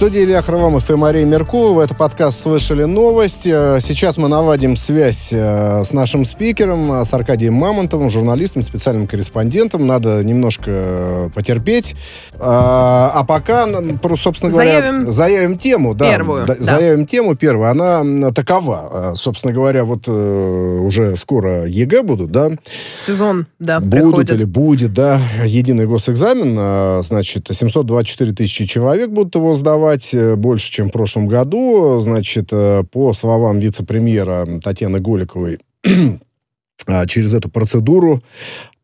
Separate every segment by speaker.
Speaker 1: студии Илья Храмов и Мария Меркулова. Это подкаст «Слышали новость». Э, сейчас мы наводим связь э, с нашим спикером, э, с Аркадием Мамонтовым, журналистом, специальным корреспондентом. Надо немножко потерпеть. А пока, собственно говоря, заявим, заявим тему. Да, первую. Да, заявим тему первую. Она такова. Собственно говоря, вот уже скоро ЕГЭ будут, да?
Speaker 2: Сезон, да,
Speaker 1: Будут приходит. или будет, да, единый госэкзамен. Значит, 724 тысячи человек будут его сдавать э, больше, чем в прошлом году. Значит, э, по словам вице-премьера Татьяны Голиковой, а, через эту процедуру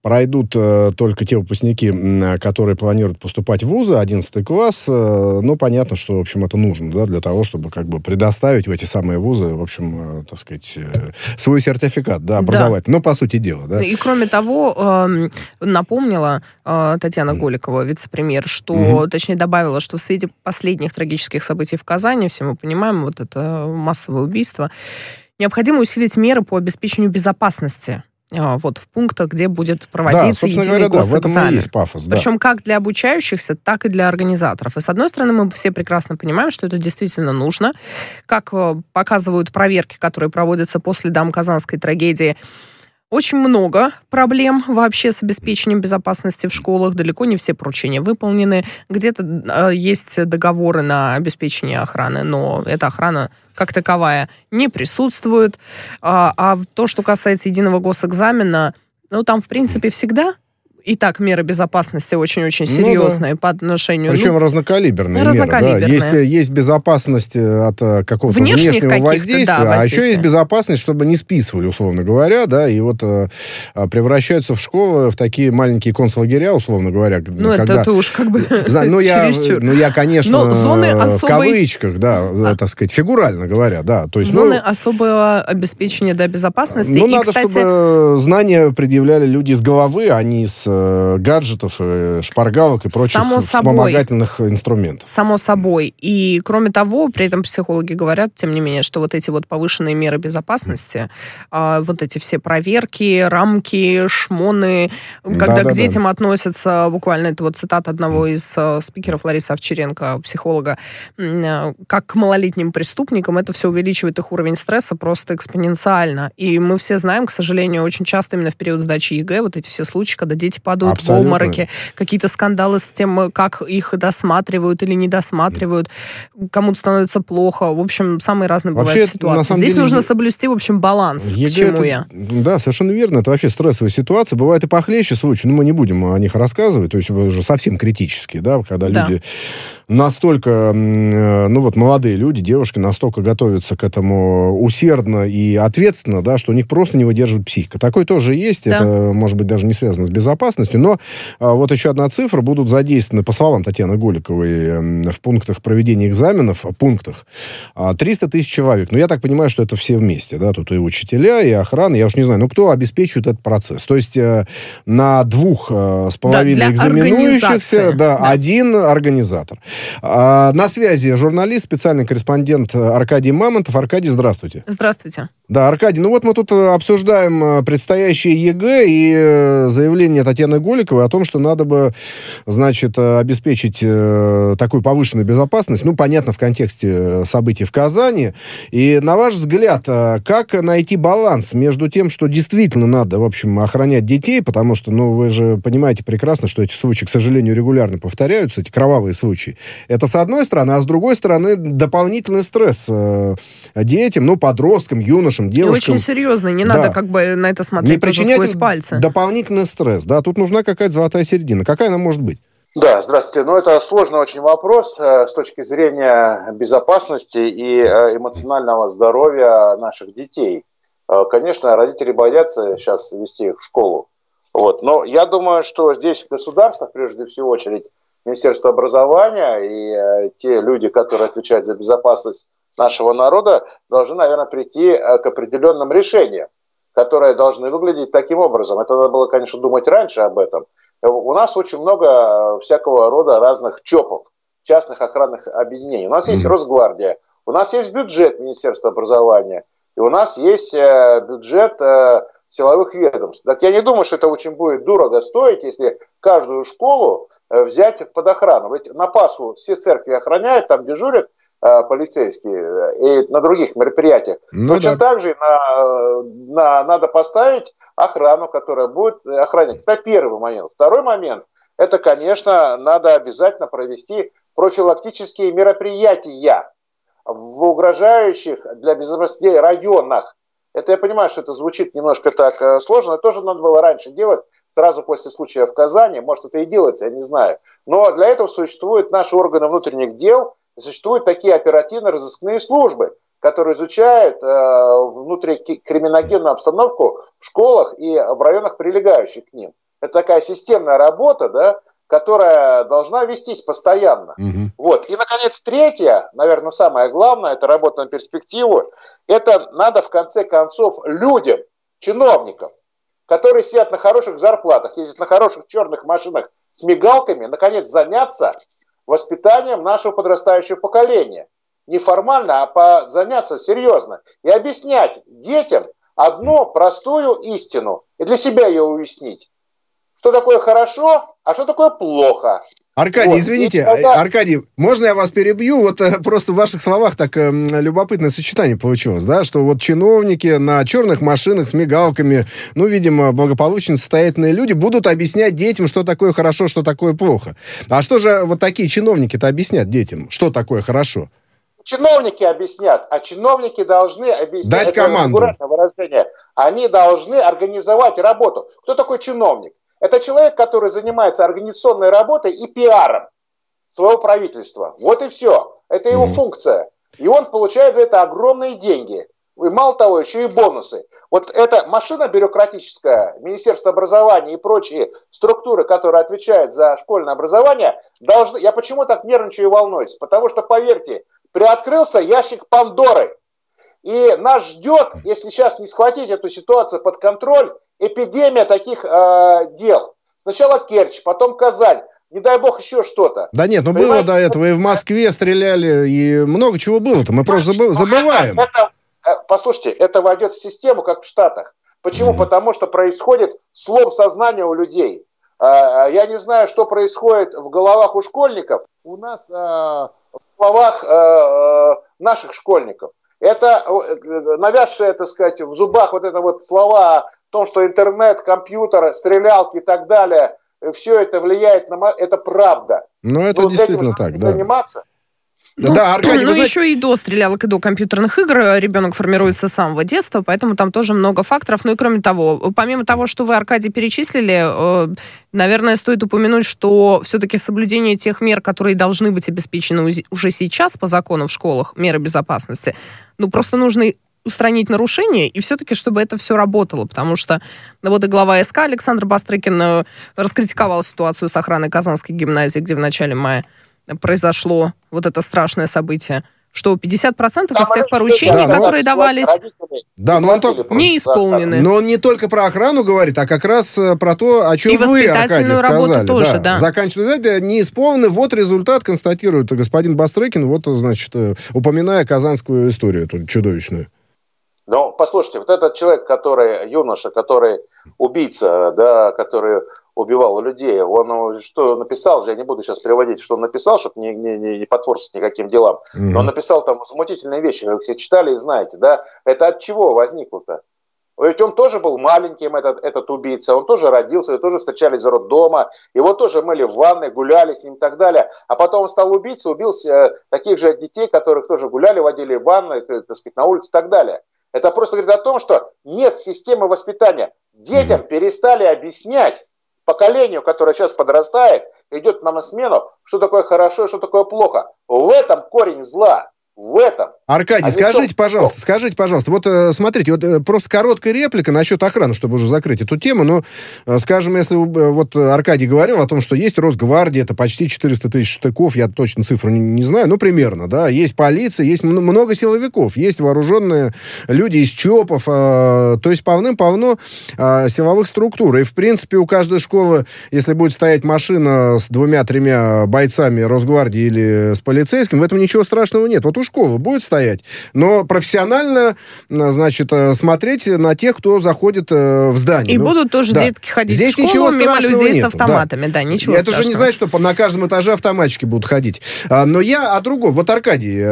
Speaker 1: пройдут э, только те выпускники, которые планируют поступать в вузы, 11 класс. Э, ну, понятно, что, в общем, это нужно, да, для того, чтобы как бы предоставить в эти самые вузы, в общем, э, так сказать, э, свой сертификат, да, образовательный. Да. Ну, по сути дела, да.
Speaker 2: И, кроме того, э, напомнила э, Татьяна Голикова, вице-премьер, что, угу. точнее, добавила, что в свете последних трагических событий в Казани, все мы понимаем, вот это массовое убийство, необходимо усилить меры по обеспечению безопасности вот в пунктах, где будет проводиться да, собственно говоря, да, в этом и есть пафос. Да. Причем как для обучающихся, так и для организаторов. И с одной стороны, мы все прекрасно понимаем, что это действительно нужно. Как э, показывают проверки, которые проводятся по следам казанской трагедии, очень много проблем вообще с обеспечением безопасности в школах. Далеко не все поручения выполнены. Где-то э, есть договоры на обеспечение охраны, но эта охрана как таковая не присутствует. А, а то, что касается единого госэкзамена, ну, там, в принципе, всегда и так меры безопасности очень-очень серьезные ну, да. по отношению...
Speaker 1: Причем ну, разнокалиберные, разнокалиберные меры. Да. Есть, есть безопасность э, от э, какого-то внешнего воздействия, да, а еще есть безопасность, чтобы не списывали, условно говоря, да, и вот э, а, превращаются в школы в такие маленькие концлагеря, условно говоря.
Speaker 2: Ну, когда, это уж как бы
Speaker 1: знаю, ну, я, ну, я, конечно, Но зоны особой... в кавычках, да, а... так сказать, фигурально говоря, да. То есть,
Speaker 2: зоны ну, особого обеспечения, да, безопасности.
Speaker 1: Ну, и, надо, кстати... чтобы знания предъявляли люди с головы, а не с Э, гаджетов, э, шпаргалок и прочих Само вспомогательных собой. инструментов.
Speaker 2: Само собой. И, кроме того, при этом психологи говорят, тем не менее, что вот эти вот повышенные меры безопасности, mm. вот эти все проверки, рамки, шмоны, когда да, к детям да. относятся, буквально это вот цитата одного из э, спикеров Ларисы Овчаренко, психолога, как к малолетним преступникам, это все увеличивает их уровень стресса просто экспоненциально. И мы все знаем, к сожалению, очень часто именно в период сдачи ЕГЭ вот эти все случаи, когда дети падают Абсолютно. в обмороки, какие-то скандалы с тем, как их досматривают или не досматривают, кому-то становится плохо. В общем, самые разные вообще, бывают ситуации. Здесь деле, нужно соблюсти, в общем, баланс, ЕГЭ к чему это, я.
Speaker 1: Да, совершенно верно. Это вообще стрессовая ситуация. Бывает и похлеще случаи, но мы не будем о них рассказывать. То есть уже совсем критические, да, когда да. люди настолько, э, ну вот молодые люди, девушки настолько готовятся к этому усердно и ответственно, да, что у них просто не выдерживает психика. Такое тоже есть. Да. Это, может быть, даже не связано с безопасностью. Но а, вот еще одна цифра. Будут задействованы, по словам Татьяны Голиковой, в пунктах проведения экзаменов, пунктах, 300 а, тысяч человек. Но я так понимаю, что это все вместе. Да? Тут и учителя, и охрана. Я уж не знаю, ну кто обеспечивает этот процесс? То есть э, на двух э, с половиной да, экзаменующихся да, да. один организатор. А, на связи журналист, специальный корреспондент Аркадий Мамонтов. Аркадий, здравствуйте.
Speaker 2: Здравствуйте.
Speaker 1: Да, Аркадий, ну вот мы тут э, обсуждаем предстоящее ЕГЭ и заявление Татьяны Голиковой о том, что надо бы, значит, э, обеспечить э, такую повышенную безопасность, ну, понятно, в контексте э, событий в Казани. И, на ваш взгляд, как найти баланс между тем, что действительно надо, в общем, охранять детей, потому что, ну, вы же понимаете прекрасно, что эти случаи, к сожалению, регулярно повторяются, эти кровавые случаи. Это с одной стороны, а с другой стороны, дополнительный стресс детям, ну, подросткам, юношам, девушкам.
Speaker 2: И очень серьезный, не да. надо как бы на это смотреть не причинять сквозь пальцы.
Speaker 1: дополнительный стресс, да, тут нужна какая-то золотая середина. Какая она может быть?
Speaker 3: Да, здравствуйте. Ну, это сложный очень вопрос э, с точки зрения безопасности и э, эмоционального здоровья наших детей. Э, конечно, родители боятся сейчас вести их в школу. Вот. Но я думаю, что здесь государство, прежде всего очередь, Министерство образования и те люди, которые отвечают за безопасность нашего народа, должны, наверное, прийти к определенным решениям которые должны выглядеть таким образом. Это надо было, конечно, думать раньше об этом. У нас очень много э, всякого рода разных ЧОПов, частных охранных объединений. У нас есть Росгвардия, у нас есть бюджет Министерства образования, и у нас есть э, бюджет э, силовых ведомств. Так я не думаю, что это очень будет дорого стоить, если каждую школу э, взять под охрану. Ведь на Пасху все церкви охраняют, там дежурят э, полицейские э, и на других мероприятиях. Ну, Точно да. так же на, на, надо поставить охрану, которая будет охранять. Это первый момент. Второй момент, это, конечно, надо обязательно провести профилактические мероприятия в угрожающих для безопасности районах. Это я понимаю, что это звучит немножко так э, сложно, это тоже надо было раньше делать, сразу после случая в Казани, может это и делается, я не знаю. Но для этого существуют наши органы внутренних дел, существуют такие оперативно-розыскные службы, которые изучают э, внутрикриминогенную обстановку в школах и в районах, прилегающих к ним. Это такая системная работа, да, которая должна вестись постоянно. Угу. Вот. И, наконец, третье, наверное, самое главное, это работа на перспективу, это надо, в конце концов, людям, чиновникам, которые сидят на хороших зарплатах, ездят на хороших черных машинах с мигалками, наконец, заняться воспитанием нашего подрастающего поколения. Не формально, а по, заняться серьезно. И объяснять детям одну простую истину. И для себя ее уяснить что такое хорошо, а что такое плохо.
Speaker 1: Аркадий, вот. извините, тогда... Аркадий, можно я вас перебью? Вот э, просто в ваших словах так э, любопытное сочетание получилось, да, что вот чиновники на черных машинах с мигалками, ну, видимо, благополучно состоятельные люди будут объяснять детям, что такое хорошо, что такое плохо. А что же вот такие чиновники-то объяснят детям, что такое хорошо?
Speaker 3: Чиновники объяснят, а чиновники должны объяснять.
Speaker 1: Дать команду.
Speaker 3: Выражение. Они должны организовать работу. Кто такой чиновник? Это человек, который занимается организационной работой и пиаром своего правительства. Вот и все. Это его функция. И он получает за это огромные деньги. И мало того, еще и бонусы. Вот эта машина бюрократическая, Министерство образования и прочие структуры, которые отвечают за школьное образование, должны... Я почему так нервничаю и волнуюсь? Потому что, поверьте, приоткрылся ящик Пандоры. И нас ждет, если сейчас не схватить эту ситуацию под контроль, эпидемия таких э, дел. Сначала Керчь, потом Казань. Не дай бог еще что-то.
Speaker 1: Да нет, ну Понимаете? было до этого. И в Москве стреляли, и много чего было-то. Мы просто забываем.
Speaker 3: Это, э, послушайте, это войдет в систему, как в Штатах. Почему? Mm-hmm. Потому что происходит слом сознания у людей. Э, я не знаю, что происходит в головах у школьников. У нас э, в головах наших школьников. Это навязшее, так сказать, в зубах вот это вот слова том, что интернет, компьютер, стрелялки и так далее, э, все это влияет на... Это правда.
Speaker 1: Но это Но действительно так, да.
Speaker 3: Заниматься.
Speaker 2: Ну, да, Аркадий, ну, знаете... еще и до стрелялок, и до компьютерных игр э, ребенок формируется с самого детства, поэтому там тоже много факторов. Ну и кроме того, помимо того, что вы, Аркадий, перечислили, э, наверное, стоит упомянуть, что все-таки соблюдение тех мер, которые должны быть обеспечены уже сейчас по закону в школах, меры безопасности, ну просто нужно устранить нарушения, и все-таки, чтобы это все работало, потому что ну, вот и глава СК Александр Бастрыкин э, раскритиковал ситуацию с охраной Казанской гимназии, где в начале мая произошло вот это страшное событие что 50% Там из всех поручений, да, которые но... давались,
Speaker 1: да, но он только...
Speaker 2: не исполнены.
Speaker 1: Но он не только про охрану говорит, а как раз э, про то, о чем и вы, Аркадий, сказали.
Speaker 2: Тоже, да. Да.
Speaker 1: Заканчивают, не исполнены. Вот результат констатирует господин Бастрыкин, вот, значит, э, упоминая казанскую историю эту чудовищную.
Speaker 3: Но послушайте, вот этот человек, который юноша, который убийца, да, который убивал людей, он ну, что написал, я не буду сейчас приводить, что он написал, чтобы не, не, не потворствовать никаким делам, mm-hmm. но он написал там возмутительные вещи, вы все читали и знаете, да, это от чего возникло-то? Ведь он тоже был маленьким, этот, этот убийца, он тоже родился, его тоже встречали из роддома, его тоже мыли в ванной, гуляли с ним и так далее. А потом он стал убийцей, убил э, таких же детей, которых тоже гуляли, водили в ванной, э, так сказать, на улице и так далее. Это просто говорит о том, что нет системы воспитания. Детям перестали объяснять, поколению, которое сейчас подрастает, идет нам на смену, что такое хорошо и что такое плохо. В этом корень зла в этом.
Speaker 1: Аркадий, а скажите, том, пожалуйста, скажите, пожалуйста, вот э, смотрите, вот э, просто короткая реплика насчет охраны, чтобы уже закрыть эту тему, но, э, скажем, если вот Аркадий говорил о том, что есть Росгвардия, это почти 400 тысяч штыков, я точно цифру не, не знаю, но примерно, да, есть полиция, есть много силовиков, есть вооруженные люди из ЧОПов, э, то есть полным-полно э, силовых структур, и, в принципе, у каждой школы, если будет стоять машина с двумя-тремя бойцами Росгвардии или с полицейским, в этом ничего страшного нет. Вот у школа будет стоять, но профессионально, значит, смотреть на тех, кто заходит в здание.
Speaker 2: И ну, будут тоже да. детки ходить Здесь в школу ничего мимо людей нету, с автоматами, да, да ничего
Speaker 1: Это страшного. же не значит, что на каждом этаже автоматчики будут ходить. А, но я о другом. Вот, Аркадий,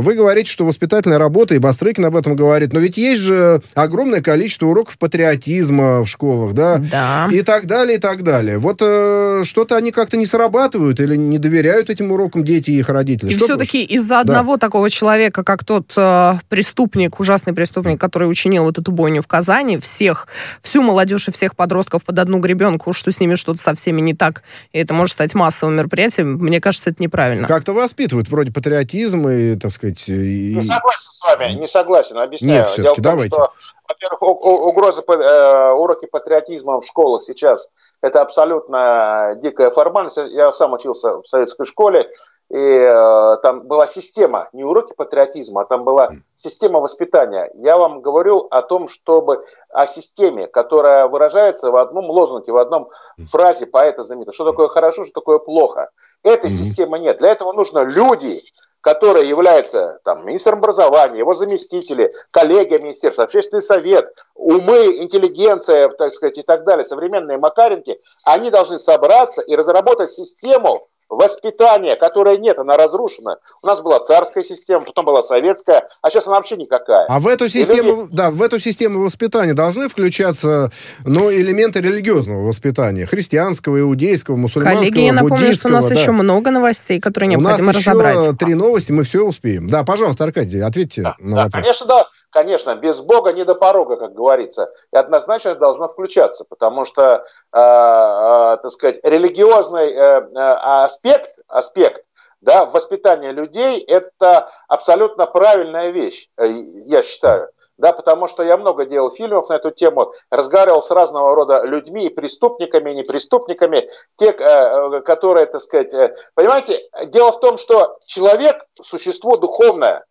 Speaker 1: вы говорите, что воспитательная работа, и Бастрыкин об этом говорит, но ведь есть же огромное количество уроков патриотизма в школах, да?
Speaker 2: Да.
Speaker 1: И так далее, и так далее. Вот э, что-то они как-то не срабатывают или не доверяют этим урокам дети и их родители.
Speaker 2: И все-таки из-за одного да. Такого человека, как тот э, преступник, ужасный преступник, который учинил вот эту бойню в Казани, всех, всю молодежь и всех подростков под одну гребенку, что с ними что-то со всеми не так, и это может стать массовым мероприятием, мне кажется, это неправильно.
Speaker 1: Как-то воспитывают вроде патриотизм и, так сказать... И...
Speaker 3: Не согласен с вами, не согласен, объясняю.
Speaker 1: Нет, все-таки давайте. Что
Speaker 3: во-первых, угроза э, уроки патриотизма в школах сейчас это абсолютно дикая формальность. Я сам учился в советской школе, и э, там была система, не уроки патриотизма, а там была система воспитания. Я вам говорю о том, чтобы о системе, которая выражается в одном лозунге, в одном фразе поэта знаменитого. Что такое хорошо, что такое плохо. Этой mm-hmm. системы нет. Для этого нужно люди, которые являются там, министром образования, его заместители, коллегия министерства, общественный совет, умы, интеллигенция, так сказать, и так далее, современные Макаренки, они должны собраться и разработать систему, воспитания, которой нет, она разрушена. У нас была царская система, потом была советская, а сейчас она вообще никакая.
Speaker 1: А в эту систему, люди... да, в эту систему воспитания должны включаться, ну, элементы религиозного воспитания, христианского, иудейского, мусульманского,
Speaker 2: Коллеги, я напомню, что у нас да. еще много новостей, которые необходимо разобрать. У нас еще
Speaker 1: три новости, мы все успеем. Да, пожалуйста, Аркадий, ответьте
Speaker 3: да,
Speaker 1: на
Speaker 3: да,
Speaker 1: вопрос.
Speaker 3: Конечно, да. Конечно, без Бога не до порога, как говорится. И однозначно должно включаться, потому что, э, э, так сказать, религиозный э, э, аспект, аспект да, воспитания людей – это абсолютно правильная вещь, э, я считаю. Да, потому что я много делал фильмов на эту тему, разговаривал с разного рода людьми, и преступниками, и непреступниками, те, э, которые, так сказать, понимаете, дело в том, что человек – существо духовное,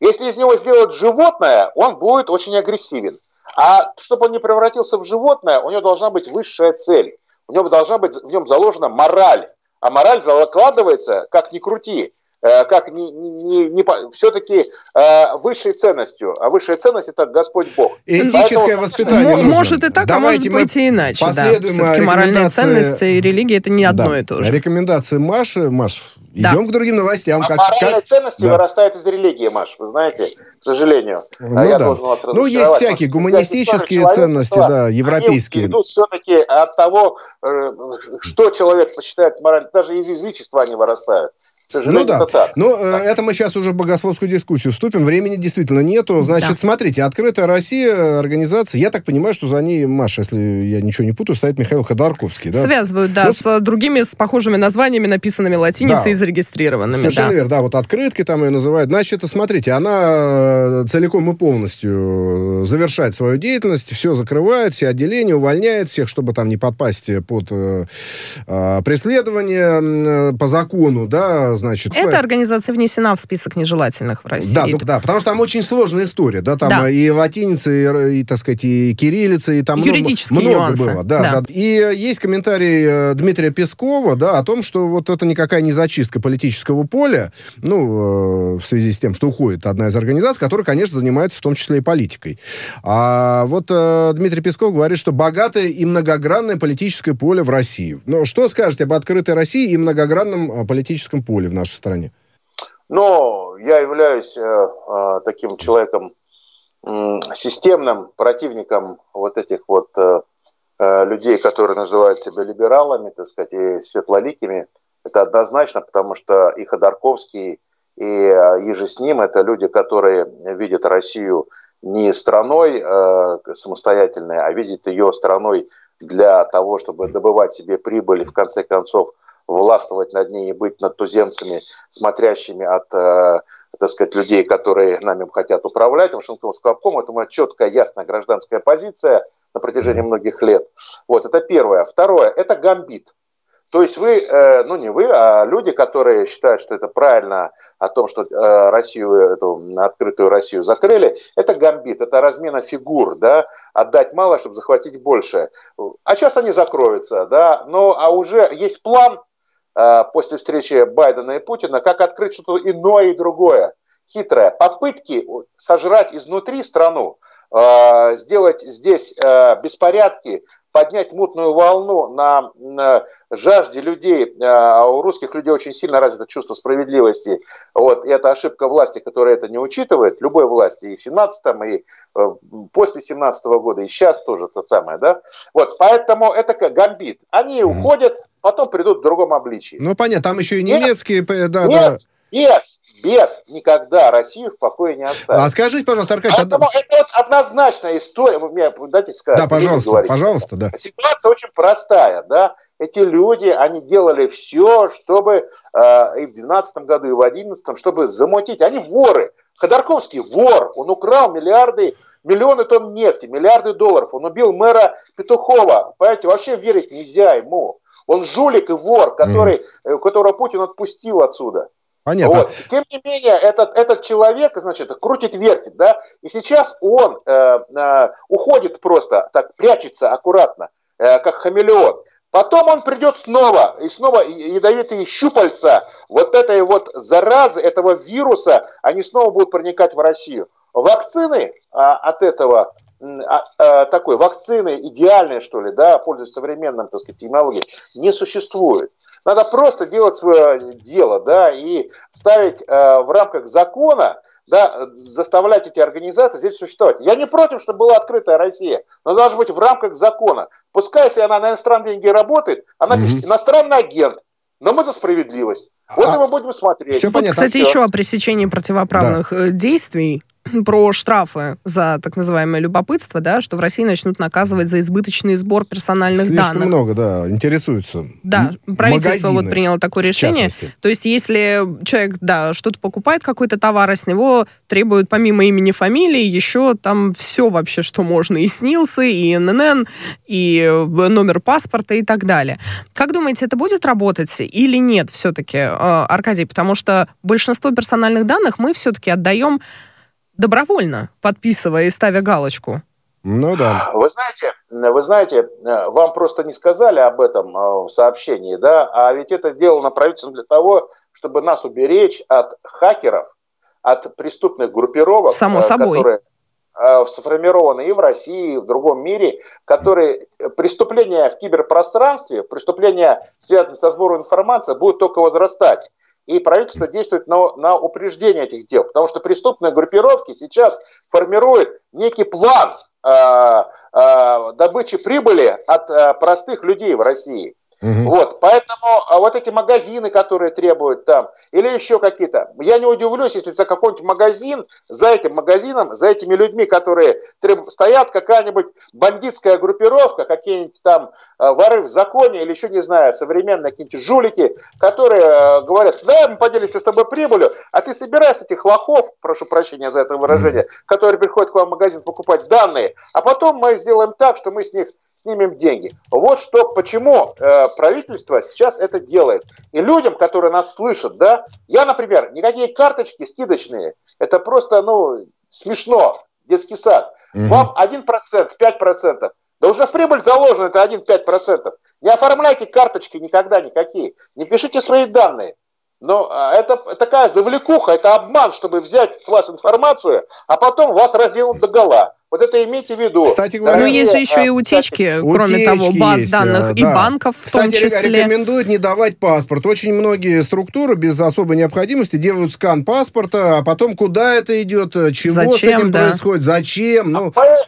Speaker 3: если из него сделать животное, он будет очень агрессивен. А чтобы он не превратился в животное, у него должна быть высшая цель. У него должна быть в нем заложена мораль. А мораль закладывается, как ни крути, как не, не, не, все-таки э, высшей ценностью. А высшая ценность это Господь Бог.
Speaker 1: Этическое Поэтому, воспитание.
Speaker 2: Нужно. Может и так, Давайте а может быть и иначе.
Speaker 1: Последуем
Speaker 2: да. моральные ценности и религия это не одно
Speaker 1: да.
Speaker 2: и то же.
Speaker 1: Рекомендации Маши. Маш, да. Идем к другим новостям.
Speaker 3: А как, моральные как... ценности да. вырастают из религии, Маш, вы знаете, к сожалению.
Speaker 1: Ну, я да. должен вас Ну, есть всякие гуманистические ценности, да, европейские. Они
Speaker 3: все-таки от того, э, что человек посчитает морально. Даже из язычества они вырастают
Speaker 1: ну да. это так. Но да. Э, это мы сейчас уже в богословскую дискуссию вступим. Времени действительно нету. Значит, да. смотрите, «Открытая Россия» организация, я так понимаю, что за ней, Маша, если я ничего не путаю, стоит Михаил Ходорковский, да?
Speaker 2: Связывают, да, ну, с другими, с похожими названиями, написанными латиницей да. и зарегистрированными.
Speaker 1: Совершенно
Speaker 2: да.
Speaker 1: верно, да, вот «Открытки» там ее называют. Значит, смотрите, она э, целиком и полностью завершает свою деятельность, все закрывает, все отделения, увольняет всех, чтобы там не подпасть под э, э, преследование э, по закону, да, значит...
Speaker 2: Эта организация внесена в список нежелательных в России.
Speaker 1: Да, ну, да, потому что там очень сложная история, да, там да. и латиница, и, и, так сказать, и кириллица, и там
Speaker 2: Юридические
Speaker 1: много,
Speaker 2: нюансы.
Speaker 1: было. Да, да. Да. И есть комментарий э, Дмитрия Пескова, да, о том, что вот это никакая не зачистка политического поля, ну, э, в связи с тем, что уходит одна из организаций, которая, конечно, занимается в том числе и политикой. А вот э, Дмитрий Песков говорит, что богатое и многогранное политическое поле в России. Но что скажете об открытой России и многогранном политическом поле? В нашей стране?
Speaker 3: Но я являюсь э, э, таким человеком, э, системным противником вот этих вот э, э, людей, которые называют себя либералами, так сказать, и светлоликими. Это однозначно, потому что и Ходорковский, и э, еже с ним это люди, которые видят Россию не страной э, самостоятельной, а видят ее страной для того, чтобы добывать себе прибыль и в конце концов властвовать над ней и быть над туземцами, смотрящими от, э, так сказать, людей, которые нами хотят управлять. Вашингтонского обкома это моя четкая, ясная гражданская позиция на протяжении многих лет. Вот, это первое. Второе, это гамбит. То есть вы, э, ну не вы, а люди, которые считают, что это правильно о том, что э, Россию, эту открытую Россию закрыли, это гамбит, это размена фигур, да, отдать мало, чтобы захватить больше. А сейчас они закроются, да, но а уже есть план, после встречи Байдена и Путина, как открыть что-то иное и другое. хитрая. Попытки сожрать изнутри страну, э, сделать здесь э, беспорядки, поднять мутную волну на, на жажде людей. Э, у русских людей очень сильно развито чувство справедливости. Вот, и это ошибка власти, которая это не учитывает, любой власти, и в 17-м, и после 17 -го года, и сейчас тоже то самое, да. Вот, поэтому это как гамбит. Они уходят, потом придут в другом обличии.
Speaker 1: Ну, понятно, там еще и немецкие...
Speaker 3: Нет, да, нет, да. Без, без никогда Россию в покое не оставит.
Speaker 1: А скажите, пожалуйста, Аркадий...
Speaker 3: Поэтому тогда... это вот однозначная история. Вы мне дайте сказать.
Speaker 1: Да, пожалуйста, пожалуйста, да.
Speaker 3: Ситуация очень простая, да. Эти люди, они делали все, чтобы э, и в 2012 году, и в 2011, чтобы замутить. Они воры. Ходорковский вор. Он украл миллиарды, миллионы тонн нефти, миллиарды долларов. Он убил мэра Петухова. Понимаете, вообще верить нельзя ему. Он жулик и вор, который, mm. которого Путин отпустил отсюда.
Speaker 1: Понятно. Вот.
Speaker 3: Тем не менее, этот, этот человек, значит, крутит, вертит, да, и сейчас он э, э, уходит просто, так, прячется аккуратно, э, как хамелеон. Потом он придет снова, и снова ядовитые щупальца вот этой вот заразы, этого вируса, они снова будут проникать в Россию. Вакцины а, от этого а, а, такой вакцины идеальной, что ли, да, пользуясь современным, так сказать, технологией, не существует. Надо просто делать свое дело, да, и ставить э, в рамках закона, да, заставлять эти организации здесь существовать. Я не против, чтобы была открытая Россия, но должна быть в рамках закона. Пускай, если она на иностранные деньги работает, она mm-hmm. пишет иностранный агент, но мы за справедливость. Вот а, мы будем смотреть.
Speaker 2: Все понятно. Кстати, все. еще о пресечении противоправных да. Э, действий про штрафы за так называемое любопытство, да, что в России начнут наказывать за избыточный сбор персональных
Speaker 1: Слишком
Speaker 2: данных.
Speaker 1: много, да, интересуются.
Speaker 2: Да, правительство вот приняло такое решение. То есть, если человек, да, что-то покупает, какой-то товар, а с него требуют помимо имени, фамилии, еще там все вообще, что можно, и СНИЛСы, и ННН, и номер паспорта и так далее. Как думаете, это будет работать или нет все-таки, э, Аркадий? Потому что большинство персональных данных мы все-таки отдаем добровольно, подписывая и ставя галочку.
Speaker 1: Ну да.
Speaker 3: Вы знаете, вы знаете, вам просто не сказали об этом э, в сообщении, да, а ведь это сделано правительством для того, чтобы нас уберечь от хакеров, от преступных группировок,
Speaker 2: Само э, собой. которые
Speaker 3: э, сформированы и в России, и в другом мире, которые преступления в киберпространстве, преступления, связанные со сбором информации, будут только возрастать и правительство действует на, на упреждение этих дел, потому что преступные группировки сейчас формируют некий план э, э, добычи прибыли от э, простых людей в России. Угу. Вот, поэтому а вот эти магазины, которые требуют там, или еще какие-то, я не удивлюсь, если за какой-нибудь магазин, за этим магазином, за этими людьми, которые треб... стоят, какая-нибудь бандитская группировка, какие-нибудь там э, воры в законе, или еще, не знаю, современные какие-нибудь жулики, которые э, говорят, да, мы поделимся с тобой прибылью, а ты собирай с этих лохов, прошу прощения за это выражение, которые приходят к вам в магазин покупать данные, а потом мы сделаем так, что мы с них снимем деньги. Вот что, почему э, правительство сейчас это делает. И людям, которые нас слышат, да, я, например, никакие карточки скидочные, это просто, ну, смешно, детский сад. Угу. Вам 1%, 5%, да уже в прибыль заложено это 1-5%. Не оформляйте карточки никогда никакие, не пишите свои данные. Но а, это такая завлекуха, это обман, чтобы взять с вас информацию, а потом вас разделают до гола. Вот это имейте в виду.
Speaker 2: Кстати говоря, ну есть же еще и утечки, кстати, кроме утечки того, баз есть, данных да. и банков в
Speaker 1: Кстати,
Speaker 2: том числе.
Speaker 1: рекомендуют не давать паспорт. Очень многие структуры без особой необходимости делают скан паспорта, а потом куда это идет, чего Зачем, с этим да. происходит, зачем. Ну...
Speaker 3: А а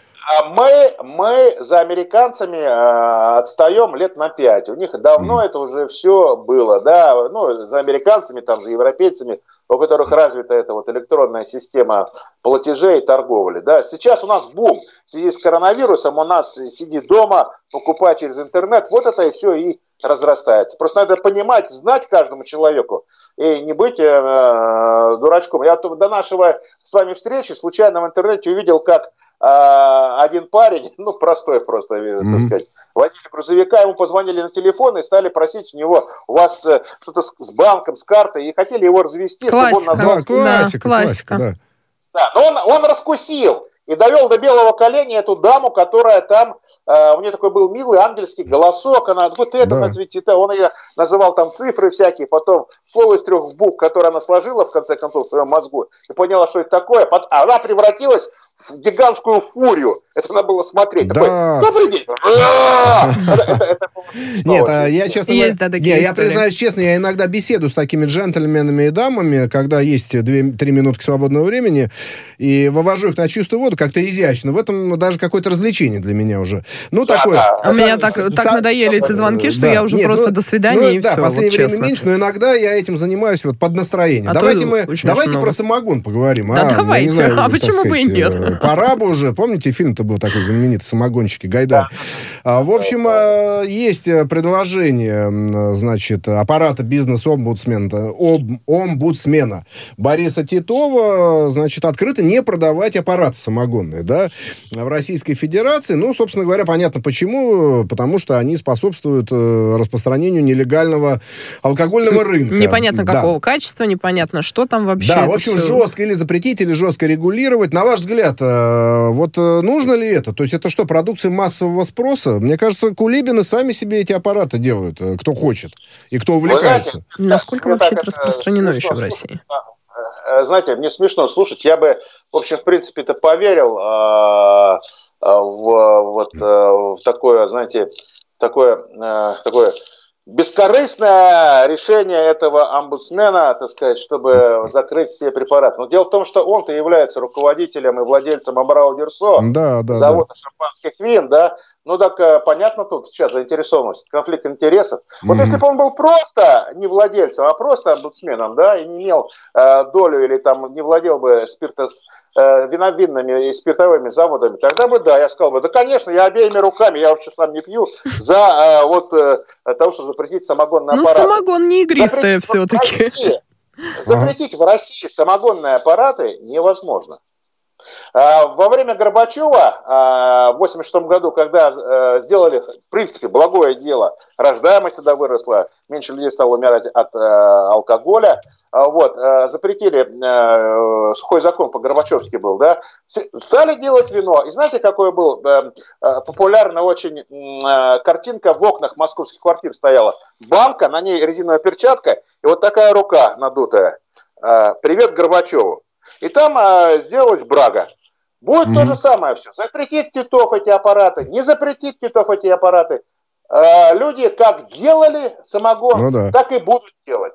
Speaker 3: мы, мы за американцами э, отстаем лет на пять. У них давно mm. это уже все было, да, ну, за американцами, там, за европейцами, у которых развита эта вот электронная система платежей и торговли, да. Сейчас у нас бум. В связи с коронавирусом у нас сиди дома, покупай через интернет, вот это и все и разрастается. Просто надо понимать, знать каждому человеку и не быть э, э дурачком. Я до нашего с вами встречи случайно в интернете увидел, как а, один парень, ну, простой просто, mm-hmm. так сказать, водитель грузовика, ему позвонили на телефон и стали просить у него, у вас э, что-то с, с банком, с картой, и хотели его развести,
Speaker 2: классика. чтобы он назвал... Да, классика,
Speaker 1: классика, классика, да.
Speaker 3: Да, но он, он раскусил. и довел до белого коленя эту даму, которая там, э, у нее такой был милый ангельский голосок, она вот это да. назовите, он ее называл там цифры всякие, потом слово из трех букв, которое она сложила в конце концов в своем мозгу, и поняла, что это такое, она превратилась в гигантскую фурию. Это надо было смотреть.
Speaker 1: Да.
Speaker 3: Такой, Добрый день.
Speaker 1: Нет, а я честно... Я признаюсь честно, я иногда беседую с такими джентльменами и дамами, когда есть 2-3 минутки свободного времени, и вывожу их на чистую воду как-то изящно. В этом даже какое-то развлечение для меня уже. Ну, такое...
Speaker 2: А меня так надоели эти звонки, что я уже просто до свидания ну, и все.
Speaker 1: Да, последнее время меньше, но иногда я этим занимаюсь вот под настроение. А давайте мы... Давайте про самогон поговорим.
Speaker 2: Да, давайте. А почему бы и нет?
Speaker 1: Пора бы уже. Помните, фильм-то был такой знаменитый «Самогонщики» Гайдай. Да. В общем, а, есть э, предложение, значит, аппарата бизнес-омбудсмена, об, омбудсмена Бориса Титова, значит, открыто не продавать аппараты самогонные, да, в Российской Федерации. Ну, собственно говоря, понятно почему. Потому что они способствуют э, распространению нелегального алкогольного рынка.
Speaker 2: Непонятно какого да. качества, непонятно, что там вообще.
Speaker 1: Да, в общем, все... жестко или запретить, или жестко регулировать. На ваш взгляд, э, вот нужно ли это? То есть это что, продукция массового спроса? Мне кажется, кулибины сами себе эти аппараты делают, э, кто хочет и кто увлекается. Знаете,
Speaker 2: Насколько вообще это распространено еще в России?
Speaker 3: Э, знаете, мне смешно слушать. Я бы, в общем, в принципе, это поверил э, в, вот, в такое, знаете, такое, такое бескорыстное решение этого омбудсмена, так сказать, чтобы закрыть все препараты. Но дело в том, что он-то является руководителем и владельцем Абрау Дерсо,
Speaker 1: да, да,
Speaker 3: завода да. шампанских вин, да. Ну так э, понятно тут сейчас заинтересованность, конфликт интересов. Вот mm-hmm. если бы он был просто не владельцем, а просто омбудсменом, да, и не имел э, долю или там не владел бы спиртос виновинными и спиртовыми заводами, тогда бы да, я сказал бы, да, конечно, я обеими руками, я вообще сам не пью, за э, вот э, того, что запретить самогонный аппарат.
Speaker 2: Ну, самогон не игристое все-таки.
Speaker 3: Запретить в России самогонные аппараты невозможно. А, во время Горбачева а, в 1986 году, когда э, сделали, в принципе, благое дело, рождаемость тогда выросла, меньше людей стало умирать от э, алкоголя, а, вот, э, запретили, сухой закон по-горбачевски был, да, стали делать вино. И знаете, какое был популярная очень картинка в окнах московских квартир стояла? Банка, на ней резиновая перчатка и вот такая рука надутая. Привет Горбачеву. И там а, сделалась брага. Будет mm-hmm. то же самое все. Запретить титов эти аппараты, не запретить титов эти аппараты. А, люди как делали самогон, ну, да. так и будут делать.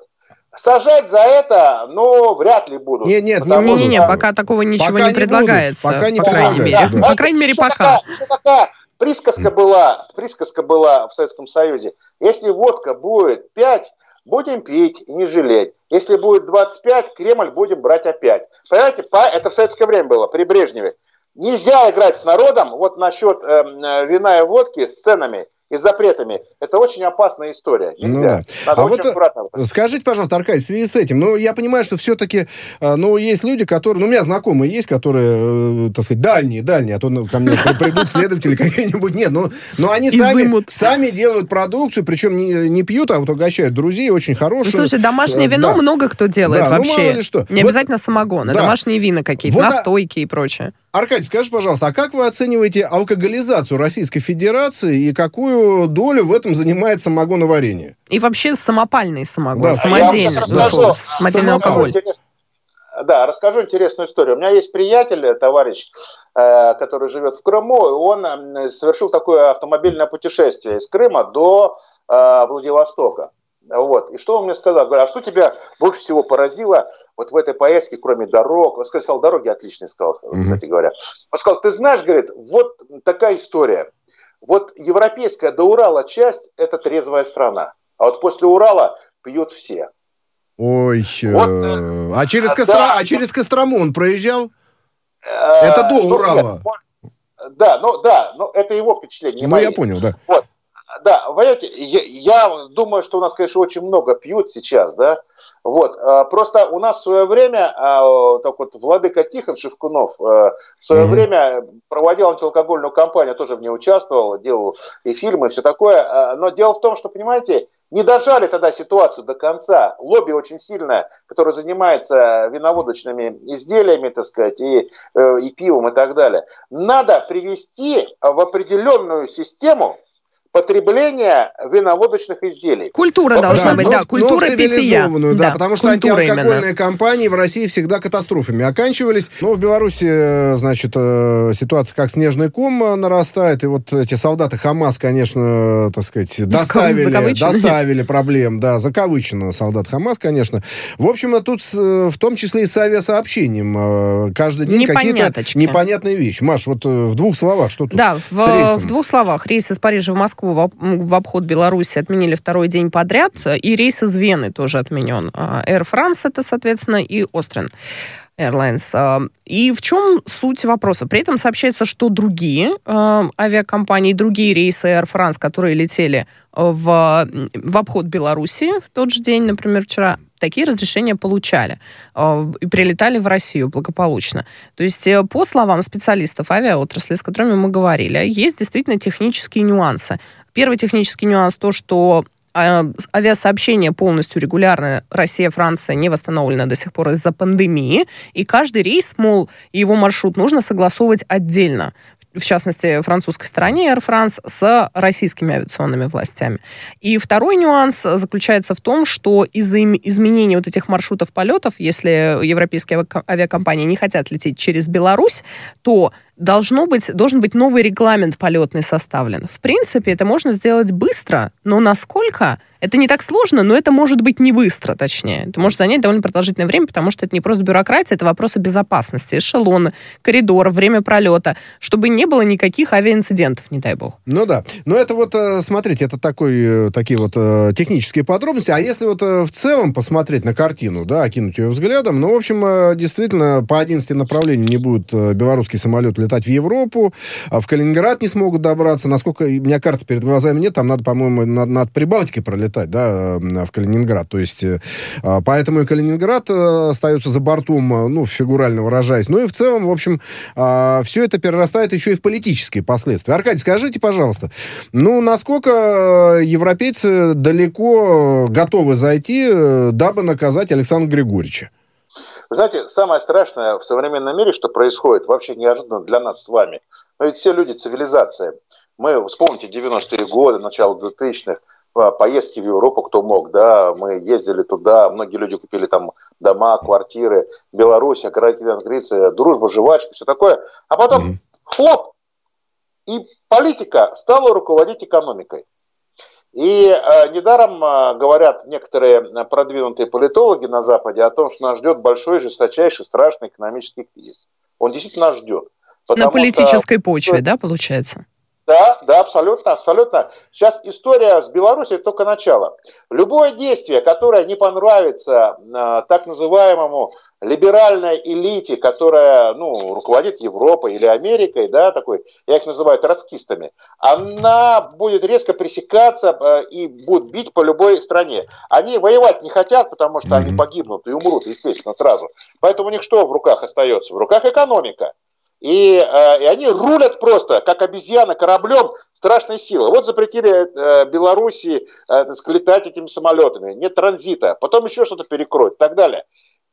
Speaker 3: Сажать за это, ну, вряд ли будут.
Speaker 2: Нет, нет, не, не, не, не, пока такого ничего пока не, не предлагается.
Speaker 1: Пока не по крайней
Speaker 2: мере. Да. По крайней мере, пока.
Speaker 3: Такая, такая присказка была, присказка была в Советском Союзе. Если водка будет 5, будем пить и не жалеть. Если будет 25, Кремль будем брать опять. Понимаете, это в советское время было, при Брежневе. Нельзя играть с народом вот насчет э, э вина и водки с ценами и запретами. Это очень опасная история.
Speaker 1: Ну Нельзя. Ну, да. Надо а вот аккуратно. скажите, пожалуйста, Аркадий, в связи с этим, ну, я понимаю, что все-таки, э, ну, есть люди, которые, ну, у меня знакомые есть, которые, э, так сказать, дальние, дальние, а то ну, ко мне придут следователи какие-нибудь, нет, ну, но они сами, сами делают продукцию, причем не, не пьют, а вот угощают друзей, очень хорошие.
Speaker 2: Ну, слушай, домашнее вино да. много кто делает да, вообще. Ну, мало ли что. Не вот, обязательно самогон, а да. домашние вина какие-то, вот, настойки и прочее.
Speaker 1: Аркадий, скажи, пожалуйста, а как вы оцениваете алкоголизацию Российской Федерации и какую долю в этом занимает самогоноварение?
Speaker 2: И вообще самопальный самогон, да. самодельный, да. самодельный алкоголь.
Speaker 3: Да, расскажу интересную историю. У меня есть приятель, товарищ, э, который живет в Крыму, и он совершил такое автомобильное путешествие из Крыма до э, Владивостока. Вот. И что он мне сказал? Говорю, а что тебя больше всего поразило вот в этой поездке, кроме дорог? Он сказал, дороги отличные, сказал, кстати говоря. Он сказал, ты знаешь, говорит, вот такая история. Вот европейская до Урала часть – это трезвая страна. А вот после Урала пьют все.
Speaker 1: Ой, вот, э, а, через а, Костро... да, а через Кострому он проезжал? Э, это до ну, Урала.
Speaker 3: Нет, да, ну да, ну это его впечатление.
Speaker 1: Ну, мои. я понял, да.
Speaker 3: Вот да, понимаете, я, я думаю, что у нас, конечно, очень много пьют сейчас, да, вот, а, просто у нас в свое время, а, так вот, Владыка Тихон Шевкунов а, в свое mm-hmm. время проводил антиалкогольную кампанию, тоже в ней участвовал, делал и фильмы, и все такое, но дело в том, что, понимаете, не дожали тогда ситуацию до конца. Лобби очень сильное, которое занимается виноводочными изделиями, так сказать, и, э, и пивом и так далее. Надо привести в определенную систему потребления виноводочных изделий.
Speaker 2: Культура должна да, быть, но, да, культура но питья.
Speaker 1: Да, да, потому что антиалкогольные именно. компании в России всегда катастрофами оканчивались. Но в Беларуси, э, значит, э, ситуация как снежный ком э, нарастает, и вот эти солдаты ХАМАС, конечно, так сказать, доставили, доставили проблем, да, закавычено солдат ХАМАС, конечно. В общем, тут в том числе и с авиасообщением каждый день какие-то непонятные вещи. Маш, вот в двух словах, что тут
Speaker 2: Да, в, в двух словах. Рейс из Парижа в Москву Москву в, обход Беларуси отменили второй день подряд, и рейс из Вены тоже отменен. А, Air France это, соответственно, и Austrian. Airlines. А, и в чем суть вопроса? При этом сообщается, что другие э, авиакомпании, другие рейсы Air France, которые летели в, в обход Беларуси в тот же день, например, вчера, такие разрешения получали э, и прилетали в Россию благополучно. То есть, э, по словам специалистов авиаотрасли, с которыми мы говорили, есть действительно технические нюансы. Первый технический нюанс то, что а, авиасообщение полностью регулярно. Россия, Франция не восстановлено до сих пор из-за пандемии, и каждый рейс, мол, его маршрут нужно согласовывать отдельно. В частности, французской стороне Air France с российскими авиационными властями. И второй нюанс заключается в том, что из-за изменения вот этих маршрутов полетов, если европейские авиакомпании не хотят лететь через Беларусь, то должно быть, должен быть новый регламент полетный составлен. В принципе, это можно сделать быстро, но насколько? Это не так сложно, но это может быть не быстро, точнее. Это может занять довольно продолжительное время, потому что это не просто бюрократия, это вопросы безопасности, эшелоны, коридор, время пролета, чтобы не было никаких авиаинцидентов, не дай бог.
Speaker 1: Ну да. Но это вот, э, смотрите, это такой, э, такие вот э, технические подробности. А если вот в целом посмотреть на картину, да, окинуть ее взглядом, ну, в общем, действительно, по 11 направлениям не будет белорусский самолет летать в Европу, а в Калининград не смогут добраться. Насколько у меня карты перед глазами нет, там надо, по-моему, над, над Прибалтикой пролетать, да, в Калининград. То есть, э, а, поэтому и Калининград э, остается за бортом, э, ну, фигурально выражаясь. Ну и в целом, в общем, а, все это перерастает еще и в политические последствия. Аркадий, скажите, пожалуйста, ну, насколько европейцы далеко готовы зайти, дабы наказать Александра Григорьевича?
Speaker 3: Вы знаете, самое страшное в современном мире, что происходит, вообще неожиданно для нас с вами. Но ведь все люди цивилизация. Мы, вспомните, 90-е годы, начало 2000-х, поездки в Европу, кто мог, да, мы ездили туда, многие люди купили там дома, квартиры, Беларусь, Греция, дружба, жвачка, все такое. А потом, mm-hmm. хлоп, и политика стала руководить экономикой. И э, недаром э, говорят некоторые продвинутые политологи на Западе о том, что нас ждет большой, жесточайший, страшный экономический кризис. Он действительно нас ждет.
Speaker 2: На политической что, почве, да, получается?
Speaker 3: Да, да, абсолютно, абсолютно. Сейчас история с Беларусью только начало. Любое действие, которое не понравится э, так называемому либеральной элите, которая ну, руководит Европой или Америкой, да, такой, я их называю троцкистами, она будет резко пресекаться э, и будет бить по любой стране. Они воевать не хотят, потому что mm-hmm. они погибнут и умрут, естественно, сразу. Поэтому у них что в руках остается? В руках экономика. И, э, и они рулят просто, как обезьяны, кораблем страшной силы. Вот запретили э, Белоруссии э, летать этими самолетами, нет транзита, потом еще что-то перекроют и так далее.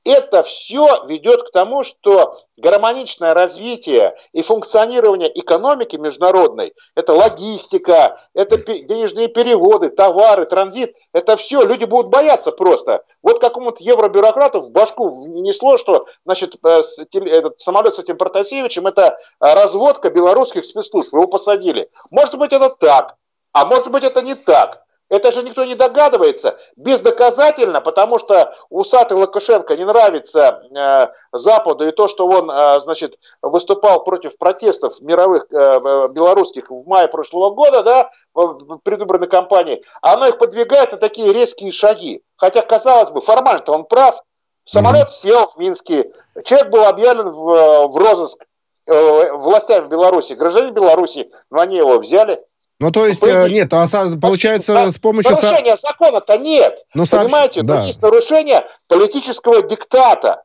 Speaker 3: Это все ведет к тому, что гармоничное развитие и функционирование экономики международной, это логистика, это денежные переводы, товары, транзит, это все, люди будут бояться просто. Вот какому-то евробюрократу в башку несло, что значит, э, этот самолет с этим Протасевичем это э, разводка белорусских спецслужб, его посадили. Может быть это так, а может быть это не так. Это же никто не догадывается. Бездоказательно, потому что усатый Лукашенко не нравится э, Западу и то, что он, э, значит, выступал против протестов мировых э, э, белорусских в мае прошлого года, да, в предвыборной кампании, оно их подвигает на такие резкие шаги. Хотя, казалось бы, формально-то он прав. Самолет mm-hmm. сел в Минске, человек был объявлен в, в розыск э, властями в Беларуси, гражданин Беларуси, но они его взяли.
Speaker 1: Ну, то есть, э, нет, а получается, а, с помощью...
Speaker 3: Нарушения закона-то нет. Ну, Понимаете, да. есть нарушение политического диктата.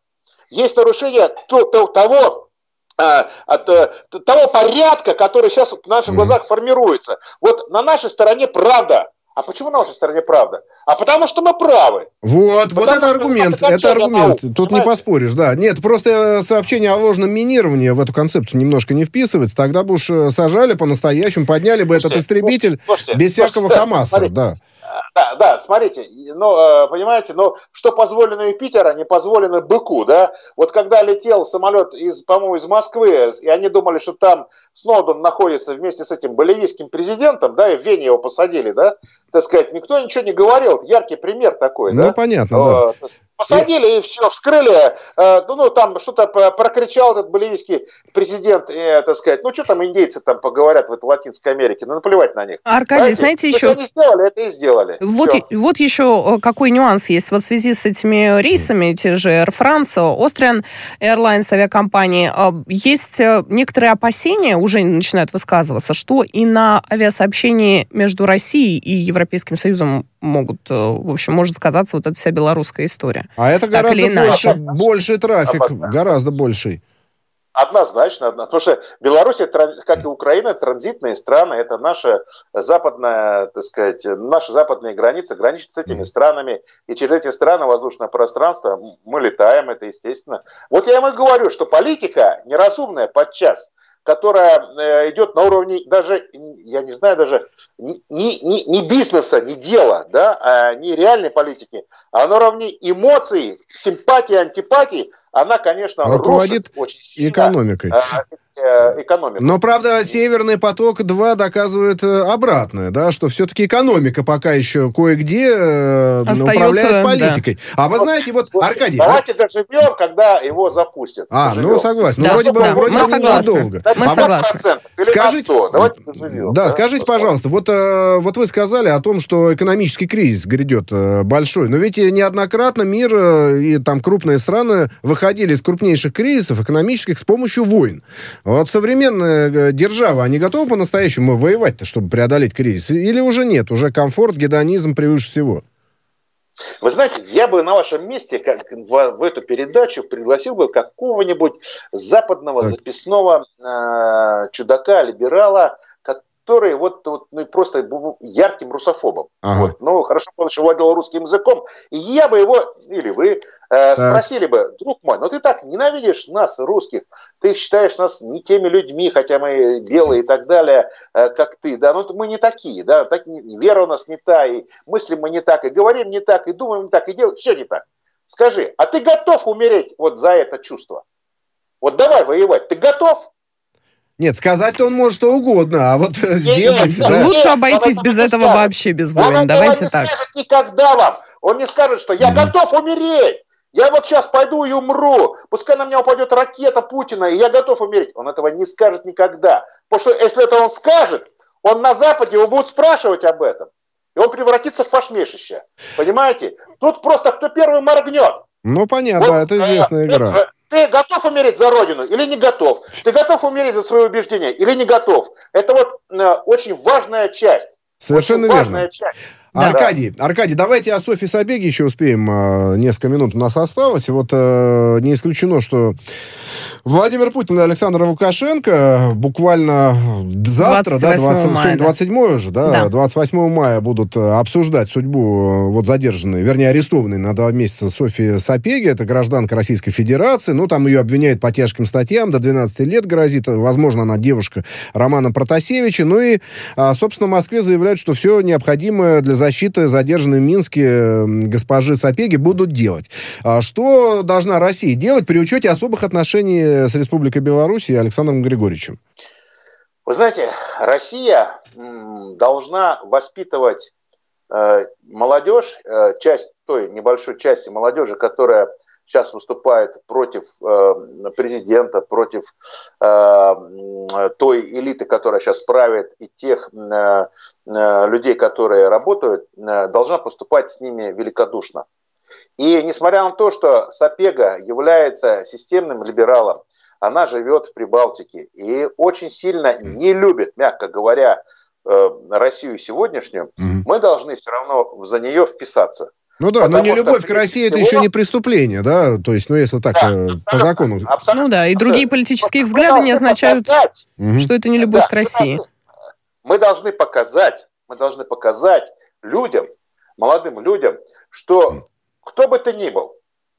Speaker 3: Есть нарушение того, а, от э, того порядка, который сейчас в наших mm-hmm. глазах формируется. Вот на нашей стороне правда, А почему на вашей стороне правда? А потому что мы правы.
Speaker 1: Вот, потому вот это аргумент, это аргумент. Наук, Тут понимаете? не поспоришь, да. Нет, просто сообщение о ложном минировании в эту концепцию немножко не вписывается. Тогда бы уж э, сажали по-настоящему, подняли бы слушайте, этот истребитель слушайте, без слушайте, всякого Хамаса, смотрите, да.
Speaker 3: Да, да, смотрите, ну, э, понимаете, ну, что позволено Юпитера, не позволено быку, да? Вот когда летел самолет, из, по-моему, из Москвы, и они думали, что там Сноуден находится вместе с этим боливийским президентом, да, и в Вене его посадили, да, так сказать, никто ничего не говорил, яркий пример такой,
Speaker 1: ну,
Speaker 3: да?
Speaker 1: Ну, понятно, да.
Speaker 3: Посадили и все, вскрыли, э, ну там что-то прокричал этот боливийский президент, э, так сказать, ну что там индейцы там поговорят в этой Латинской Америке, ну наплевать на них.
Speaker 2: Аркадий, Понимаете? знаете еще...
Speaker 3: Что они сделали, это и сделали.
Speaker 2: Вот, и, вот еще э, какой нюанс есть вот в связи с этими рейсами, те же Air France, Austrian Airlines авиакомпании, есть некоторые опасения, уже начинают высказываться, что и на авиасообщении между Россией и Европейским Союзом могут, в общем, может сказаться вот эта вся белорусская история.
Speaker 1: А это гораздо больше, больше трафик, Однозначно. гораздо больший.
Speaker 3: Однозначно, однозначно. Потому что Беларусь, как и Украина, транзитные страны, это наша западная, так сказать, наши западные границы граничат с этими странами, и через эти страны воздушное пространство мы летаем, это естественно. Вот я ему и говорю, что политика неразумная подчас – которая э, идет на уровне даже, я не знаю, даже не, не, не бизнеса, не дела, да, а не реальной политики, а на уровне эмоций, симпатии, антипатии, она, конечно,
Speaker 1: руководит очень сильно, экономикой. Э,
Speaker 3: Э, экономику.
Speaker 1: Но, правда, Северный поток-2 доказывает э, обратное, да, что все-таки экономика пока еще кое-где э, Остается, управляет политикой. Да. А вы знаете, вот, вот Аркадий...
Speaker 3: Давайте а... доживем, когда его запустят.
Speaker 1: А,
Speaker 3: доживем.
Speaker 1: ну, согласен. Да, ну, вроде бы, да, вроде бы недолго.
Speaker 2: Мы а согласны.
Speaker 3: Скажите, давайте доживем.
Speaker 1: Да, да, скажите, пожалуйста, вот, вот вы сказали о том, что экономический кризис грядет большой, но ведь неоднократно мир и там крупные страны выходили из крупнейших кризисов экономических с помощью войн. Вот современная э, держава, они готовы по-настоящему воевать-то, чтобы преодолеть кризис? Или уже нет? Уже комфорт, гедонизм превыше всего?
Speaker 3: Вы знаете, я бы на вашем месте как в, в эту передачу пригласил бы какого-нибудь западного так. записного э, чудака, либерала, который вот, вот ну, просто был ярким русофобом. Ага. Вот. Ну, хорошо, он еще владел русским языком. И я бы его, или вы, э, спросили бы, друг мой, ну ты так ненавидишь нас, русских, ты считаешь нас не теми людьми, хотя мы белые и так далее, э, как ты, да, ну мы не такие, да, так, вера у нас не та, и мыслим мы не так, и говорим не так, и думаем не так, и делаем, все не так. Скажи, а ты готов умереть вот за это чувство? Вот давай воевать, ты готов?
Speaker 1: Нет, сказать-то он может что угодно, а вот нет, сделать...
Speaker 2: Нет, да. Лучше обойтись без этого скажет. вообще, без войн. Он Давайте
Speaker 3: не
Speaker 2: так.
Speaker 3: скажет никогда вам. Он не скажет, что я готов умереть. Я вот сейчас пойду и умру. Пускай на меня упадет ракета Путина, и я готов умереть. Он этого не скажет никогда. Потому что если это он скажет, он на Западе его будут спрашивать об этом. И он превратится в фашмешище. Понимаете? Тут просто кто первый моргнет.
Speaker 1: Ну, понятно, вот, это известная э, игра.
Speaker 3: Ты готов умереть за Родину или не готов? Ты готов умереть за свои убеждения или не готов? Это вот э, очень важная часть.
Speaker 1: Совершенно очень верно. Часть. Да. Аркадий, Аркадий, давайте о Софье Сабеге еще успеем. Э, несколько минут у нас осталось. И вот э, не исключено, что Владимир Путин и Александр Лукашенко буквально завтра, да, 20, мая, 27 да. уже, да, да, 28 мая будут э, обсуждать судьбу э, вот задержанной, вернее, арестованной на два месяца Софьи Сапеги. Это гражданка Российской Федерации. Ну, там ее обвиняют по тяжким статьям. До 12 лет грозит. Возможно, она девушка Романа Протасевича. Ну и, а, собственно, в Москве заявляют, что все необходимое для защиты задержанной в Минске госпожи Сапеги будут делать. А что должна Россия делать при учете особых отношений с Республикой Беларусь и Александром Григорьевичем?
Speaker 3: Вы знаете, Россия должна воспитывать э, молодежь, э, часть той небольшой части молодежи, которая сейчас выступает против э, президента, против э, той элиты, которая сейчас правит, и тех э, людей, которые работают, должна поступать с ними великодушно. И несмотря на то, что Сапега является системным либералом, она живет в Прибалтике и очень сильно не любит, мягко говоря, Россию сегодняшнюю, угу. мы должны все равно за нее вписаться.
Speaker 1: Ну да, Потому но не любовь к России всего... это еще не преступление, да? То есть, ну если так, да, э, по закону.
Speaker 2: Абсолютно. Ну да, и другие политические взгляды не означают, показать, что это не любовь да, к России.
Speaker 3: Мы должны показать, мы должны показать людям, молодым людям, что кто бы ты ни был,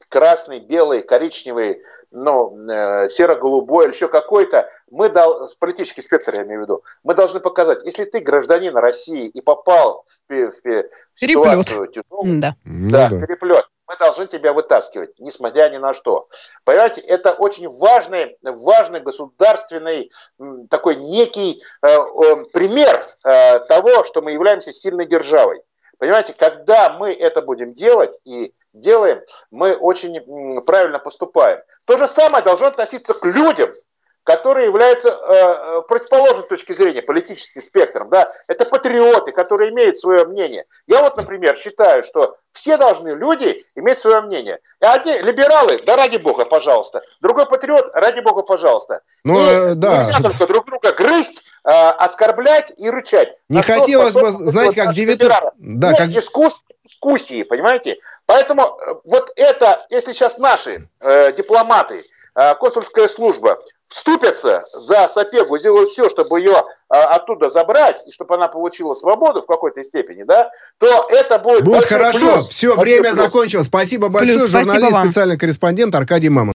Speaker 3: красный, белый, коричневый, ну, э, серо-голубой или еще какой-то, мы дал, политический спектр я имею в виду, мы должны показать, если ты гражданин России и попал в, в, в ситуацию тяжелую, да, да, да, переплет, мы должны тебя вытаскивать, несмотря ни на что. Понимаете, это очень важный, важный государственный такой некий э, э, пример э, того, что мы являемся сильной державой. Понимаете, когда мы это будем делать и делаем, мы очень правильно поступаем. То же самое должно относиться к людям, которые являются э, э, противоположной точки зрения политическим спектром. Да? Это патриоты, которые имеют свое мнение. Я вот, например, считаю, что все должны люди иметь свое мнение. И одни либералы, да ради бога, пожалуйста. Другой патриот, ради бога, пожалуйста.
Speaker 1: Ну, и да.
Speaker 3: Нельзя только друг друга грызть, э, оскорблять и рычать.
Speaker 1: Не хотелось бы, знаете, как 19...
Speaker 3: Да, как... Дискуссии, дискуссии, понимаете? Поэтому э, вот это, если сейчас наши э, дипломаты, э, консульская служба вступятся за Сапегу, сделают все, чтобы ее а, оттуда забрать, и чтобы она получила свободу в какой-то степени, да, то это будет...
Speaker 1: Будет хорошо. Плюс. Все, время плюс. закончилось. Спасибо большое. Плюс, Журналист, спасибо специальный корреспондент Аркадий Мамон.